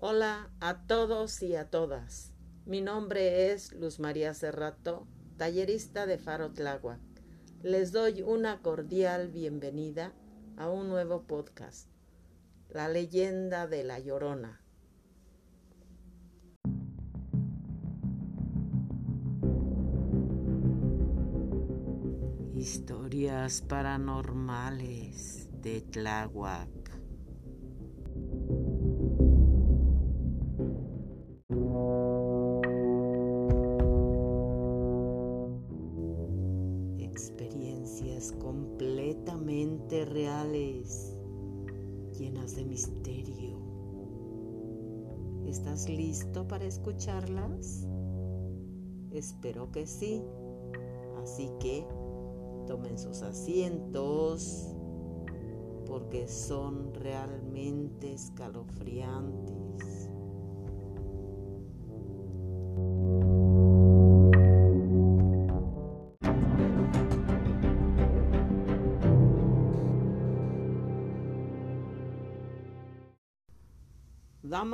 Hola a todos y a todas. Mi nombre es Luz María Cerrato, tallerista de Faro Tláhuac. Les doy una cordial bienvenida a un nuevo podcast, La leyenda de la Llorona. Historias paranormales de Tláhuac. Misterio. ¿Estás listo para escucharlas? Espero que sí. Así que tomen sus asientos porque son realmente escalofriantes.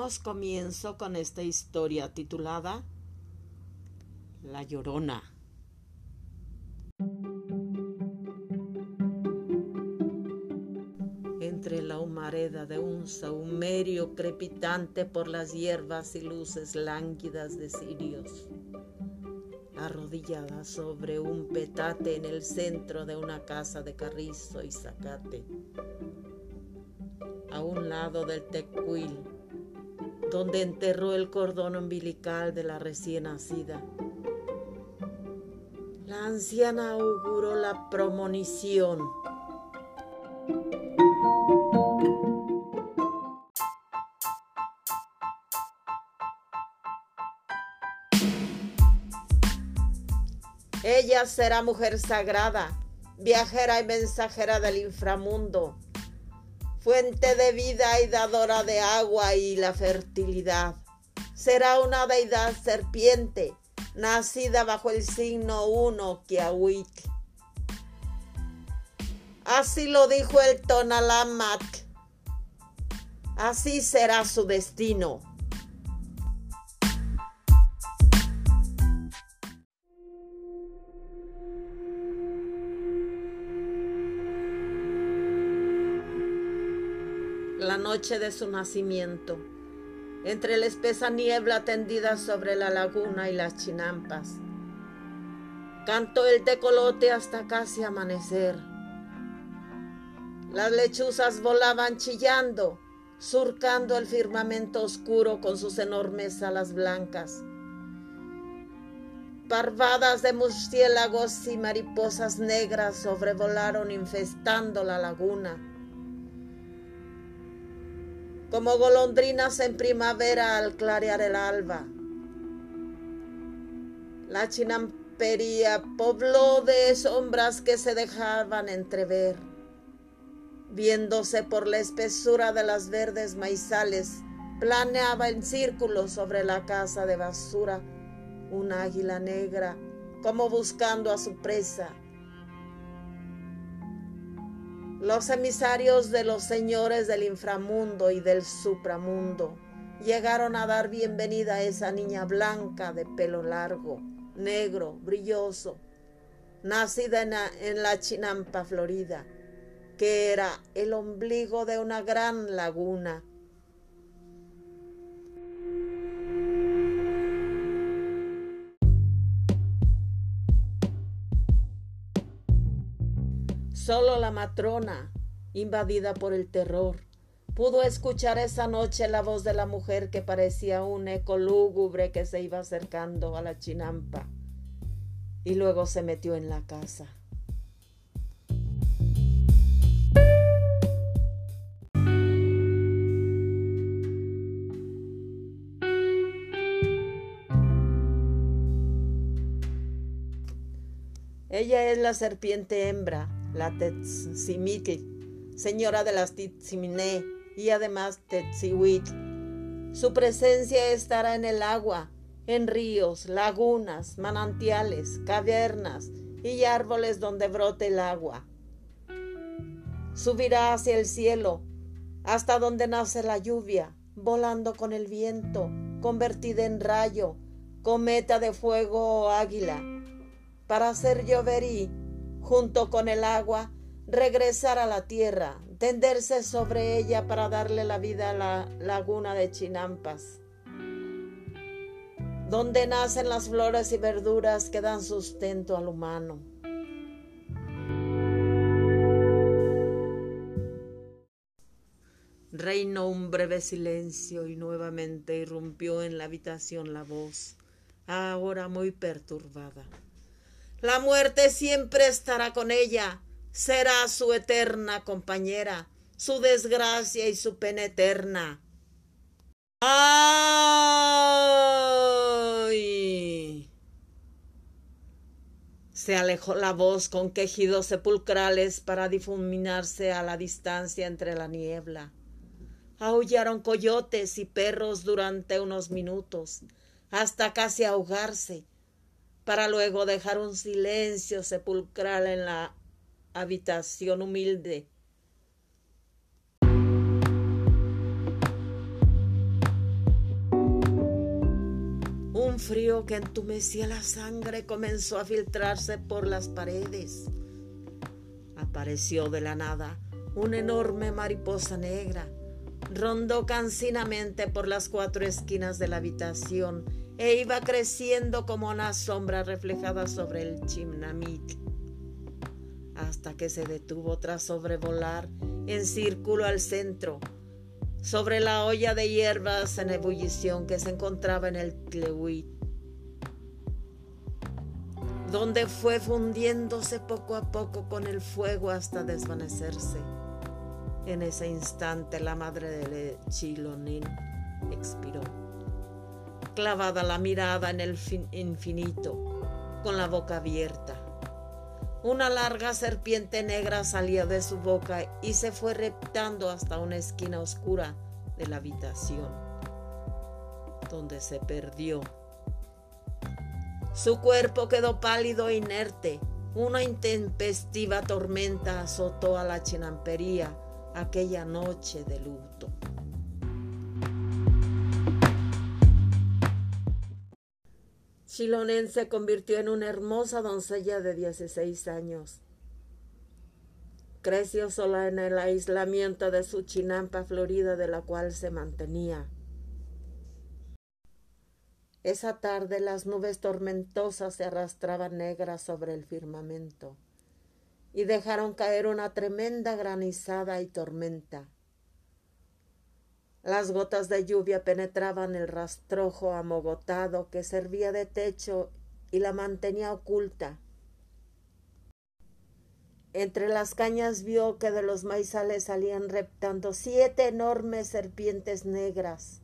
Comienzo con esta historia titulada La Llorona. Entre la humareda de un saumerio crepitante por las hierbas y luces lánguidas de cirios, arrodillada sobre un petate en el centro de una casa de carrizo y zacate, a un lado del tecuil, donde enterró el cordón umbilical de la recién nacida. La anciana auguró la promonición. Ella será mujer sagrada, viajera y mensajera del inframundo, fuente de vida y dadora de agua y la fertilidad. Será una deidad serpiente, nacida bajo el signo uno Kiawit. Así lo dijo el Tonalamac. Así será su destino. La noche de su nacimiento, entre la espesa niebla tendida sobre la laguna y las chinampas, cantó el tecolote hasta casi amanecer. Las lechuzas volaban chillando, surcando el firmamento oscuro con sus enormes alas blancas. Parvadas de murciélagos y mariposas negras sobrevolaron infestando la laguna. Como golondrinas en primavera al clarear el alba. La chinampería pobló de sombras que se dejaban entrever viéndose por la espesura de las verdes maizales, planeaba en círculo sobre la casa de basura un águila negra, como buscando a su presa. Los emisarios de los señores del inframundo y del supramundo llegaron a dar bienvenida a esa niña blanca de pelo largo, negro, brilloso, nacida en la, chinampa florida que era el ombligo de una gran laguna. Solo la matrona, invadida por el terror, pudo escuchar esa noche la voz de la mujer que parecía un eco lúgubre que se iba acercando a la chinampa y luego se metió en la casa. Ella es la serpiente hembra, la Tetzimitl, señora de las Titziminé y además Tetzihuitl. Su presencia estará en el agua, en ríos, lagunas, manantiales, cavernas y árboles donde brote el agua. Subirá hacia el cielo, hasta donde nace la lluvia, volando con el viento, convertida en rayo, cometa de fuego o águila, para hacer llover y, junto con el agua, regresar a la tierra, tenderse sobre ella para darle la vida a la laguna de Chinampas, donde nacen las flores y verduras que dan sustento al humano. Reinó un breve silencio y nuevamente irrumpió en la habitación la voz, ahora muy perturbada. La muerte siempre estará con ella, será su eterna compañera, su desgracia y su pena eterna. ¡Ay! Se alejó la voz con quejidos sepulcrales para difuminarse a la distancia entre la niebla. Aullaron coyotes y perros durante unos minutos, hasta casi ahogarse, para luego dejar un silencio sepulcral en la habitación humilde. Un frío que entumecía la sangre comenzó a filtrarse por las paredes. Apareció de la nada una enorme mariposa negra Rondó cansinamente por las cuatro esquinas de la habitación e iba creciendo como una sombra reflejada sobre el chimnamit, hasta que se detuvo tras sobrevolar en círculo al centro, sobre la olla de hierbas en ebullición que se encontraba en el Tlewit, donde fue fundiéndose poco a poco con el fuego hasta desvanecerse. En ese instante la madre de Chilonín expiró, clavada la mirada en el infinito, con la boca abierta. Una larga serpiente negra salió de su boca y se fue reptando hasta una esquina oscura de la habitación, donde se perdió. Su cuerpo quedó pálido e inerte. Una intempestiva tormenta azotó a la chinampería aquella noche de luto. Chilonen se convirtió en una hermosa doncella de 16 años. Creció sola en el aislamiento de su chinampa florida de la cual se mantenía. Esa tarde las nubes tormentosas se arrastraban negras sobre el firmamento y dejaron caer una tremenda granizada y tormenta. Las gotas de lluvia penetraban el rastrojo amogotado que servía de techo y la mantenía oculta. Entre las cañas vio que de los maizales salían reptando siete enormes serpientes negras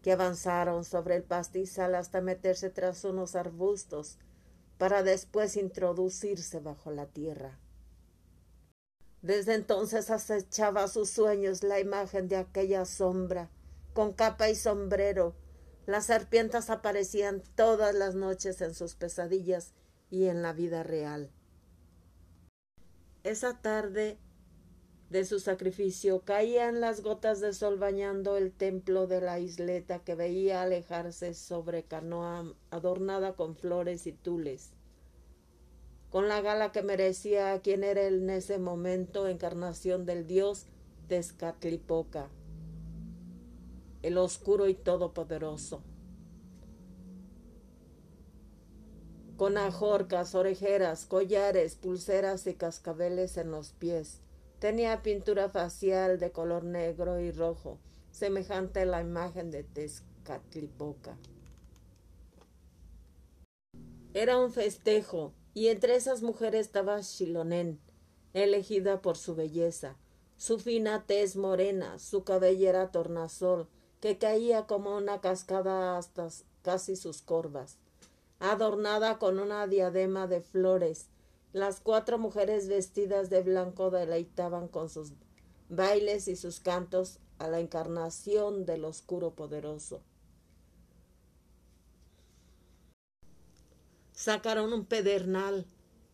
que avanzaron sobre el pastizal hasta meterse tras unos arbustos para después introducirse bajo la tierra. Desde entonces acechaba sus sueños la imagen de aquella sombra, con capa y sombrero. Las serpientes aparecían todas las noches en sus pesadillas y en la vida real. Esa tarde de su sacrificio caían las gotas de sol bañando el templo de la isleta que veía alejarse sobre canoa adornada con flores y tules, con la gala que merecía quien era en ese momento encarnación del dios Tezcatlipoca, el oscuro y todopoderoso. Con ajorcas, orejeras, collares, pulseras y cascabeles en los pies, Tenía pintura facial de color negro y rojo, semejante a la imagen de Tezcatlipoca. Era un festejo, y entre esas mujeres estaba Shilonen, elegida por su belleza, su fina tez morena, su cabellera tornasol, que caía como una cascada hasta casi sus corvas, adornada con una diadema de flores, las cuatro mujeres vestidas de blanco deleitaban con sus bailes y sus cantos a la encarnación del oscuro poderoso. Sacaron un pedernal,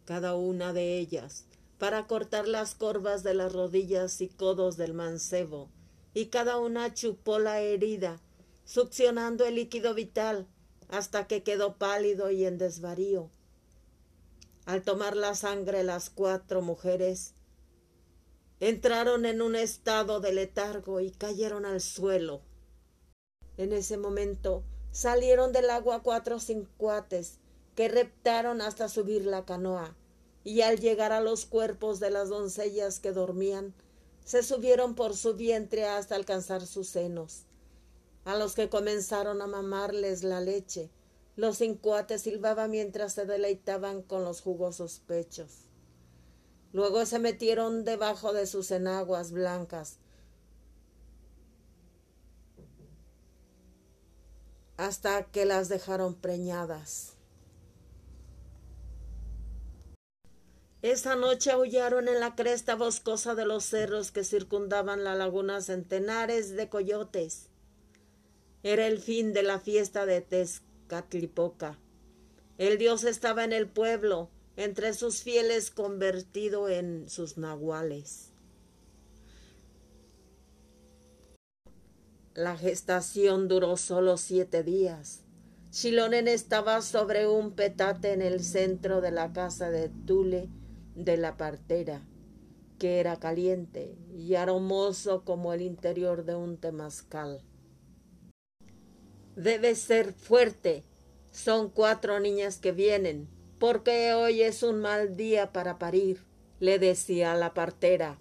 cada una de ellas, para cortar las corvas de las rodillas y codos del mancebo, y cada una chupó la herida, succionando el líquido vital hasta que quedó pálido y en desvarío. Al tomar la sangre las cuatro mujeres entraron en un estado de letargo y cayeron al suelo. En ese momento salieron del agua cuatro cincuates que reptaron hasta subir la canoa, y al llegar a los cuerpos de las doncellas que dormían, se subieron por su vientre hasta alcanzar sus senos. A los que comenzaron a mamarles la leche, los cincuates silbaban mientras se deleitaban con los jugosos pechos. Luego se metieron debajo de sus enaguas blancas, hasta que las dejaron preñadas. Esa noche aullaron en la cresta boscosa de los cerros que circundaban la laguna centenares de coyotes. Era el fin de la fiesta de Tezcatlipoca. El dios estaba en el pueblo, entre sus fieles convertido en sus nahuales. La gestación duró solo siete días. Chilonen estaba sobre un petate en el centro de la casa de Tule, de la partera, que era caliente y aromoso como el interior de un temazcal. Debe ser fuerte. Son cuatro niñas que vienen, porque hoy es un mal día para parir, le decía la partera.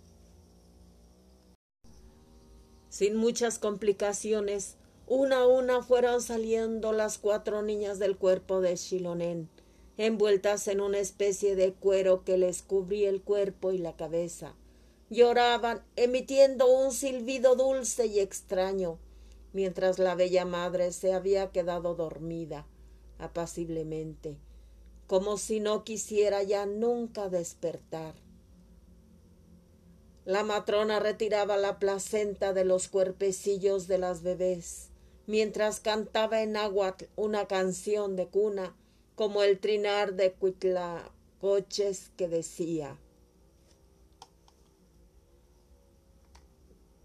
Sin muchas complicaciones, una a una fueron saliendo las cuatro niñas del cuerpo de Shilonen envueltas en una especie de cuero que les cubría el cuerpo y la cabeza. Lloraban, emitiendo un silbido dulce y extraño, mientras la bella madre se había quedado dormida apaciblemente, como si no quisiera ya nunca despertar. La matrona retiraba la placenta de los cuerpecillos de las bebés, mientras cantaba en agua una canción de cuna como el trinar de cuitlacoches que decía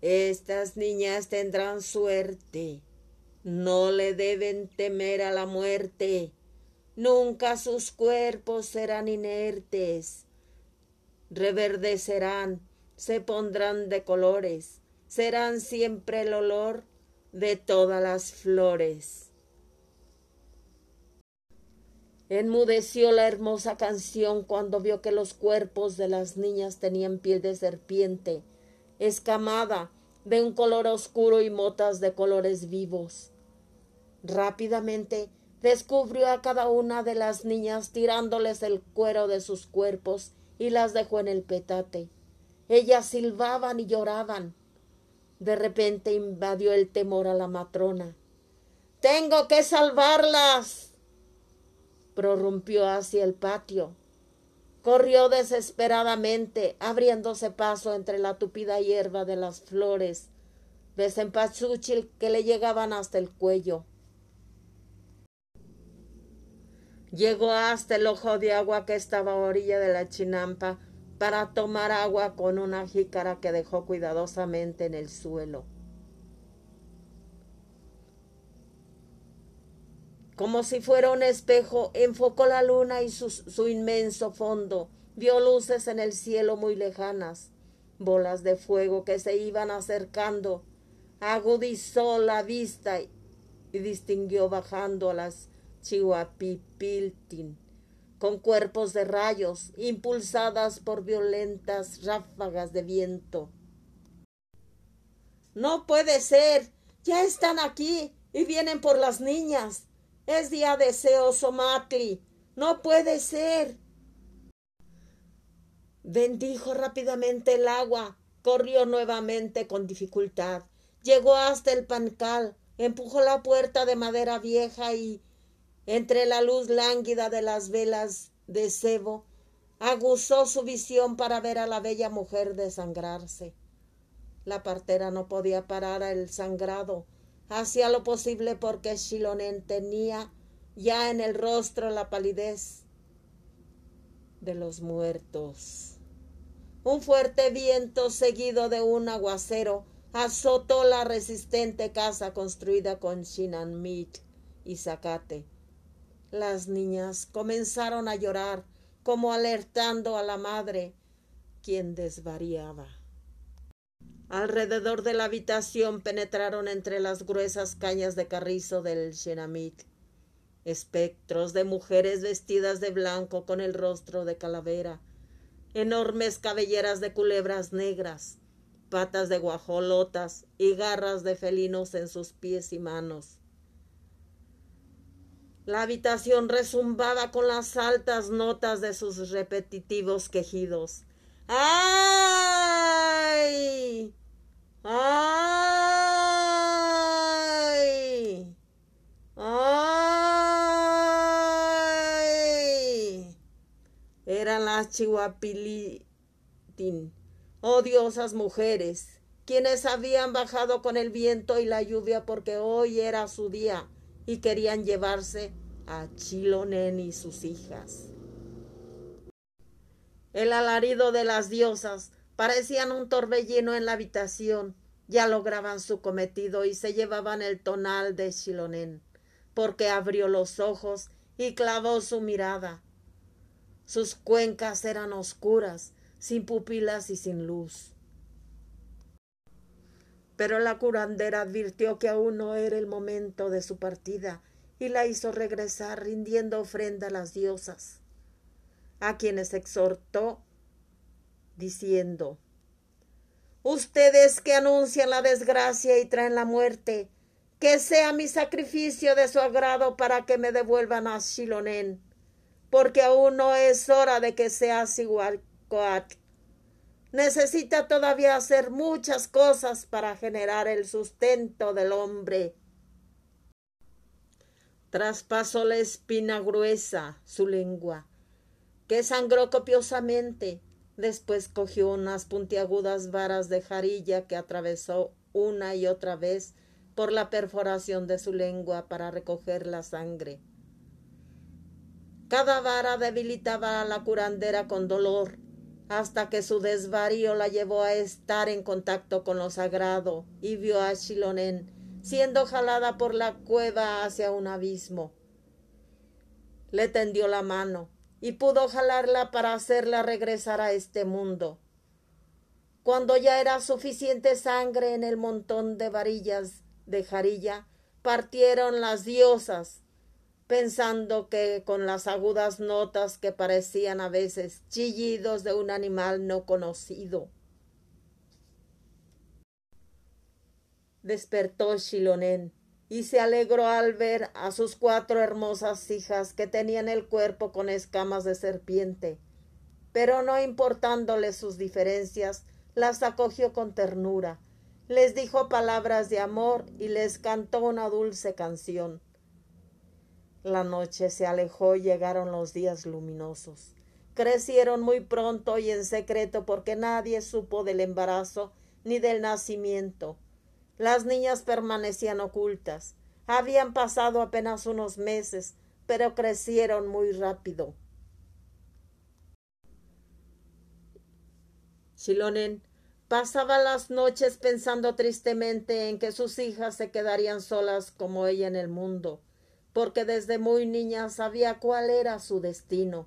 Estas niñas tendrán suerte, no le deben temer a la muerte, nunca sus cuerpos serán inertes, reverdecerán, se pondrán de colores, serán siempre el olor de todas las flores. Enmudeció la hermosa canción cuando vio que los cuerpos de las niñas tenían piel de serpiente, escamada, de un color oscuro y motas de colores vivos. Rápidamente descubrió a cada una de las niñas tirándoles el cuero de sus cuerpos y las dejó en el petate. Ellas silbaban y lloraban. De repente invadió el temor a la matrona. Tengo que salvarlas prorrumpió hacia el patio. Corrió desesperadamente, abriéndose paso entre la tupida hierba de las flores de cempasúchil que le llegaban hasta el cuello. Llegó hasta el ojo de agua que estaba a orilla de la chinampa para tomar agua con una jícara que dejó cuidadosamente en el suelo. Como si fuera un espejo, enfocó la luna y su, su, inmenso fondo. Vio luces en el cielo muy lejanas, bolas de fuego que se iban acercando. Agudizó la vista y, distinguió bajando a las Chihuapipiltin, con cuerpos de rayos, impulsadas por violentas ráfagas de viento. No puede ser. Ya están aquí y vienen por las niñas. Es día de Seosomatli. No puede ser. Bendijo rápidamente el agua. Corrió nuevamente con dificultad. Llegó hasta el pancal. Empujó la puerta de madera vieja y, entre la luz lánguida de las velas de cebo, aguzó su visión para ver a la bella mujer desangrarse. La partera no podía parar el sangrado hacía lo posible porque Shilonen tenía ya en el rostro la palidez de los muertos. Un fuerte viento seguido de un aguacero azotó la resistente casa construida con shinanmit y zacate. Las niñas comenzaron a llorar como alertando a la madre, quien desvariaba. Alrededor de la habitación penetraron entre las gruesas cañas de carrizo del Shenamit espectros de mujeres vestidas de blanco con el rostro de calavera, enormes cabelleras de culebras negras, patas de guajolotas y garras de felinos en sus pies y manos. La habitación resumbaba con las altas notas de sus repetitivos quejidos. ¡Ay! ¡Ay! ¡Ay! Eran las chihuapilitin, odiosas mujeres, quienes habían bajado con el viento y la lluvia porque hoy era su día y querían llevarse a Chilonen y sus hijas. El alarido de las diosas parecían un torbellino en la habitación. Ya lograban su cometido y se llevaban el tonal de Chilonen, porque abrió los ojos y clavó su mirada. Sus cuencas eran oscuras, sin pupilas y sin luz. Pero la curandera advirtió que aún no era el momento de su partida y la hizo regresar rindiendo ofrenda a las diosas, a quienes exhortó diciendo, Ustedes que anuncian la desgracia y traen la muerte, que sea mi sacrificio de su agrado para que me devuelvan a Shilonen, porque aún no es hora de que seas igual Coat necesita todavía hacer muchas cosas para generar el sustento del hombre. Traspasó la espina gruesa su lengua, que sangró copiosamente. Después cogió unas puntiagudas varas de jarilla que atravesó una y otra vez por la perforación de su lengua para recoger la sangre. Cada vara debilitaba a la curandera con dolor hasta que su desvarío la llevó a estar en contacto con lo sagrado y vio a Shilonen siendo jalada por la cueva hacia un abismo. Le tendió la mano y pudo jalarla para hacerla regresar a este mundo. Cuando ya era suficiente sangre en el montón de varillas de jarilla, partieron las diosas pensando que con las agudas notas que parecían a veces chillidos de un animal no conocido. Despertó Shilonen y se alegró al ver a sus cuatro hermosas hijas que tenían el cuerpo con escamas de serpiente, pero no importándole sus diferencias, las acogió con ternura, les dijo palabras de amor y les cantó una dulce canción. La noche se alejó y llegaron los días luminosos. Crecieron muy pronto y en secreto porque nadie supo del embarazo ni del nacimiento. Las niñas permanecían ocultas. Habían pasado apenas unos meses, pero crecieron muy rápido. Shilonen pasaba las noches pensando tristemente en que sus hijas se quedarían solas como ella en el mundo porque desde muy niña sabía cuál era su destino.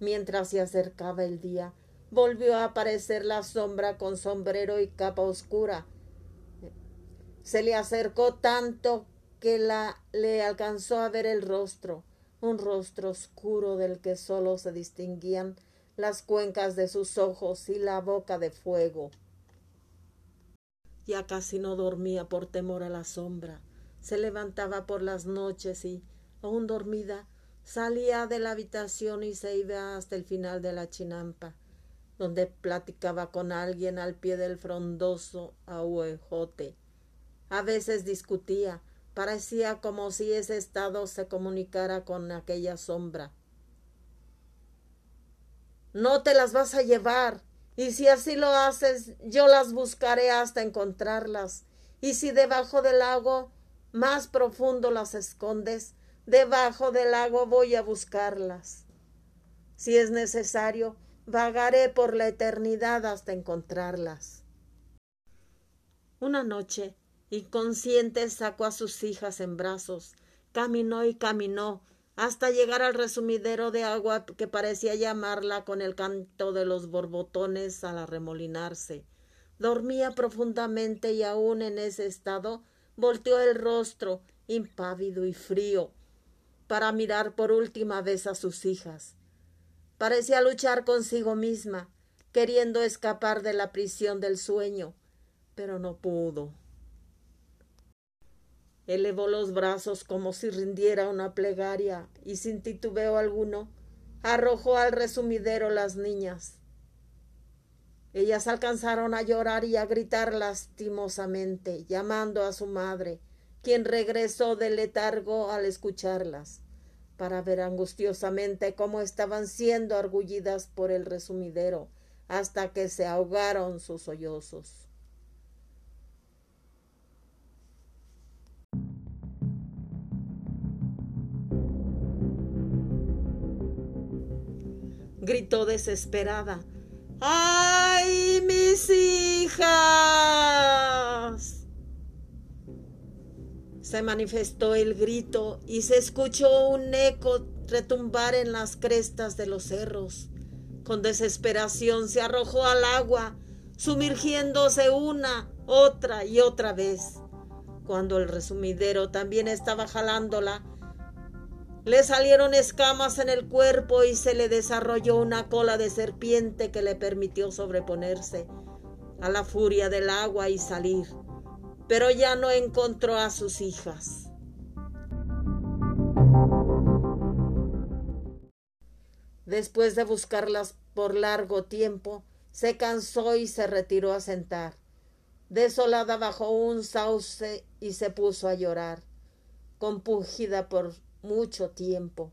Mientras se acercaba el día, volvió a aparecer la sombra con sombrero y capa oscura. Se le acercó tanto que la le alcanzó a ver el rostro, un rostro oscuro del que solo se distinguían las cuencas de sus ojos y la boca de fuego. Ya casi no dormía por temor a la sombra se levantaba por las noches y, aún dormida, salía de la habitación y se iba hasta el final de la chinampa, donde platicaba con alguien al pie del frondoso ahuejote. A veces discutía, parecía como si ese estado se comunicara con aquella sombra. No te las vas a llevar, y si así lo haces, yo las buscaré hasta encontrarlas, y si debajo del lago más profundo las escondes, debajo del lago voy a buscarlas. Si es necesario, vagaré por la eternidad hasta encontrarlas. Una noche, inconsciente, sacó a sus hijas en brazos, caminó y caminó hasta llegar al resumidero de agua que parecía llamarla con el canto de los borbotones al arremolinarse. Dormía profundamente y aún en ese estado volteó el rostro, impávido y frío, para mirar por última vez a sus hijas. Parecía luchar consigo misma, queriendo escapar de la prisión del sueño, pero no pudo. Elevó los brazos como si rindiera una plegaria y sin titubeo alguno arrojó al resumidero las niñas. Ellas alcanzaron a llorar y a gritar lastimosamente, llamando a su madre, quien regresó del letargo al escucharlas, para ver angustiosamente cómo estaban siendo argullidas por el resumidero, hasta que se ahogaron sus sollozos. Gritó desesperada. ¡Ay, mis hijas! Se manifestó el grito y se escuchó un eco retumbar en las crestas de los cerros. Con desesperación se arrojó al agua, sumergiéndose una, otra y otra vez. Cuando el resumidero también estaba jalándola, le salieron escamas en el cuerpo y se le desarrolló una cola de serpiente que le permitió sobreponerse a la furia del agua y salir. Pero ya no encontró a sus hijas. Después de buscarlas por largo tiempo, se cansó y se retiró a sentar. Desolada bajo un sauce y se puso a llorar, compungida por mucho tiempo.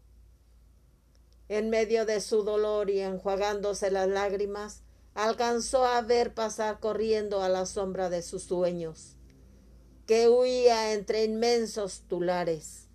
En medio de su dolor y enjuagándose las lágrimas, alcanzó a ver pasar corriendo a la sombra de sus sueños, que huía entre inmensos tulares.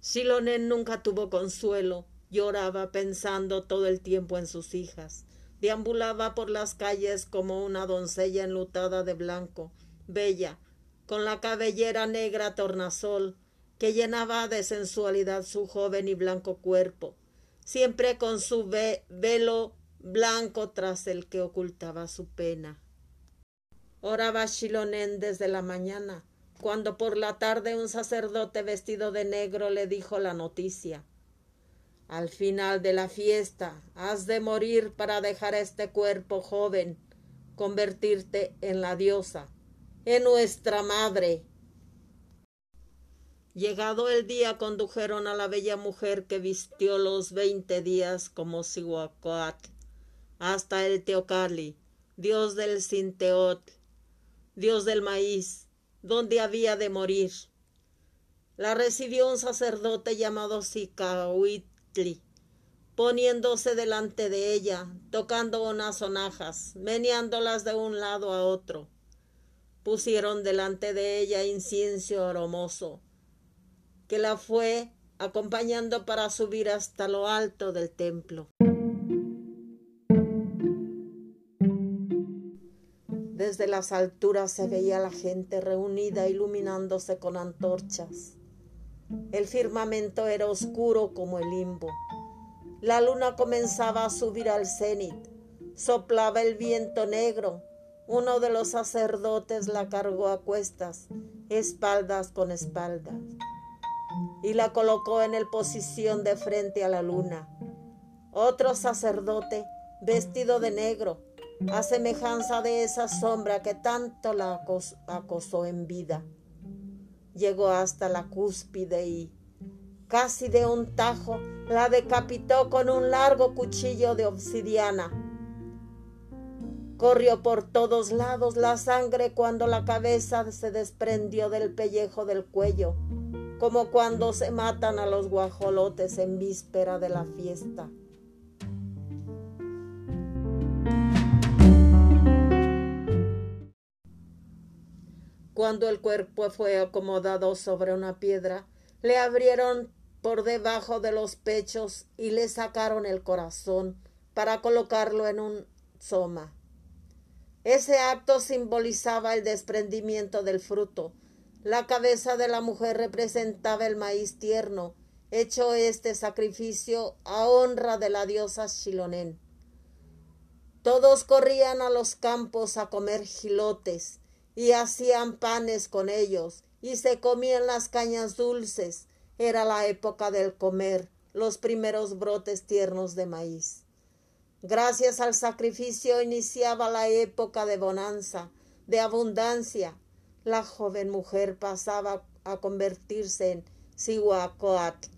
Silonen nunca tuvo consuelo, lloraba pensando todo el tiempo en sus hijas. Deambulaba por las calles como una doncella enlutada de blanco, bella, con la cabellera negra tornasol, que llenaba de sensualidad su joven y blanco cuerpo, siempre con su velo blanco tras el que ocultaba su pena. Oraba Shilonen desde la mañana, cuando por la tarde un sacerdote vestido de negro le dijo la noticia. Al final de la fiesta has de morir para dejar este cuerpo joven, convertirte en la diosa, en nuestra madre. Llegado el día condujeron a la bella mujer que vistió los veinte días como Sihuacoatl hasta el Teocali, dios del Sinteot, dios del maíz, donde había de morir. La recibió un sacerdote llamado Sicahuitli, poniéndose delante de ella, tocando unas sonajas, meneándolas de un lado a otro. Pusieron delante de ella incienso aromoso, que la fue acompañando para subir hasta lo alto del templo. Desde las alturas se veía la gente reunida iluminándose con antorchas. El firmamento era oscuro como el limbo. La luna comenzaba a subir al cenit. Soplaba el viento negro. Uno de los sacerdotes la cargó a cuestas, espaldas con espaldas, y la colocó en el posición de frente a la luna. Otro sacerdote, vestido de negro, a semejanza de esa sombra que tanto la acosó en vida. Llegó hasta la cúspide y, casi de un tajo, la decapitó con un largo cuchillo de obsidiana. Corrió por todos lados la sangre cuando la cabeza se desprendió del pellejo del cuello, como cuando se matan a los guajolotes en víspera de la fiesta. Cuando el cuerpo fue acomodado sobre una piedra, le abrieron por debajo de los pechos y le sacaron el corazón para colocarlo en un soma. Ese acto simbolizaba el desprendimiento del fruto. La cabeza de la mujer representaba el maíz tierno, hecho este sacrificio a honra de la diosa Shilonen. Todos corrían a los campos a comer gilotes y hacían panes con ellos y se comían las cañas dulces. Era la época del comer, los primeros brotes tiernos de maíz. Gracias al sacrificio iniciaba la época de bonanza, de abundancia. La joven mujer pasaba a convertirse en Sihuacoatl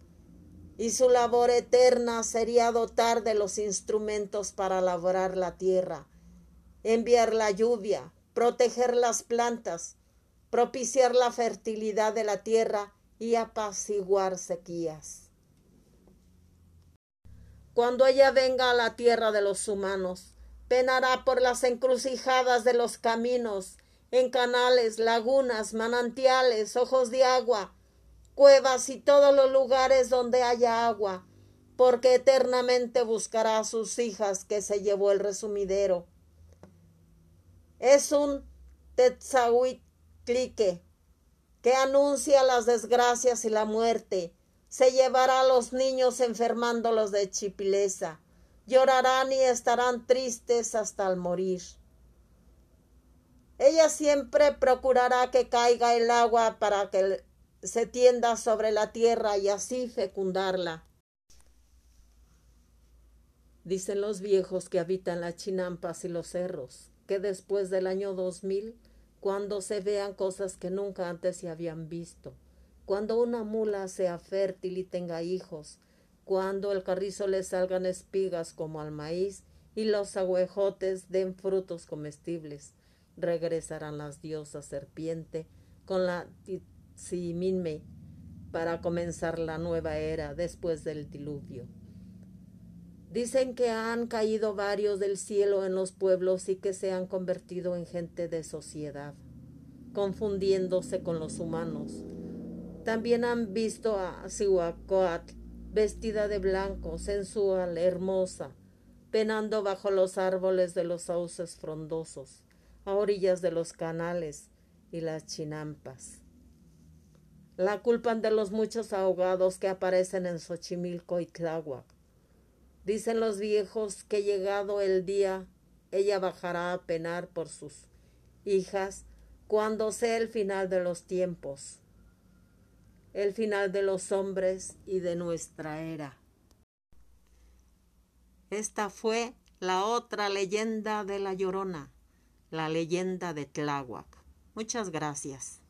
y su labor eterna sería dotar de los instrumentos para labrar la tierra, enviar la lluvia, proteger las plantas, propiciar la fertilidad de la tierra y apaciguar sequías. Cuando ella venga a la tierra de los humanos, penará por las encrucijadas de los caminos, en canales, lagunas, manantiales, ojos de agua, cuevas y todos los lugares donde haya agua, porque eternamente buscará a sus hijas que se llevó el resumidero. Es un tetzahuitlique que anuncia las desgracias y la muerte. Se llevará a los niños enfermándolos de chipileza. Llorarán y estarán tristes hasta el morir. Ella siempre procurará que caiga el agua para que se tienda sobre la tierra y así fecundarla. Dicen los viejos que habitan las chinampas y los cerros, que después del año 2000, cuando se vean cosas que nunca antes se habían visto, cuando una mula sea fértil y tenga hijos, cuando el carrizo le salgan espigas como al maíz y los agüejotes den frutos comestibles, regresarán las diosas serpiente con la Siminme para comenzar la nueva era después del diluvio. Dicen que han caído varios del cielo en los pueblos y que se han convertido en gente de sociedad, confundiéndose con los humanos. También han visto a Sihuacoatl vestida de blanco, sensual, hermosa, penando bajo los árboles de los sauces frondosos, a orillas de los canales y las chinampas. La culpan de los muchos ahogados que aparecen en Xochimilco y Tláhuac. Dicen los viejos que llegado el día, ella bajará a penar por sus hijas cuando sea el final de los tiempos, el final de los hombres y de nuestra era. Esta fue la otra leyenda de la Llorona, la leyenda de Tláhuac. Muchas gracias.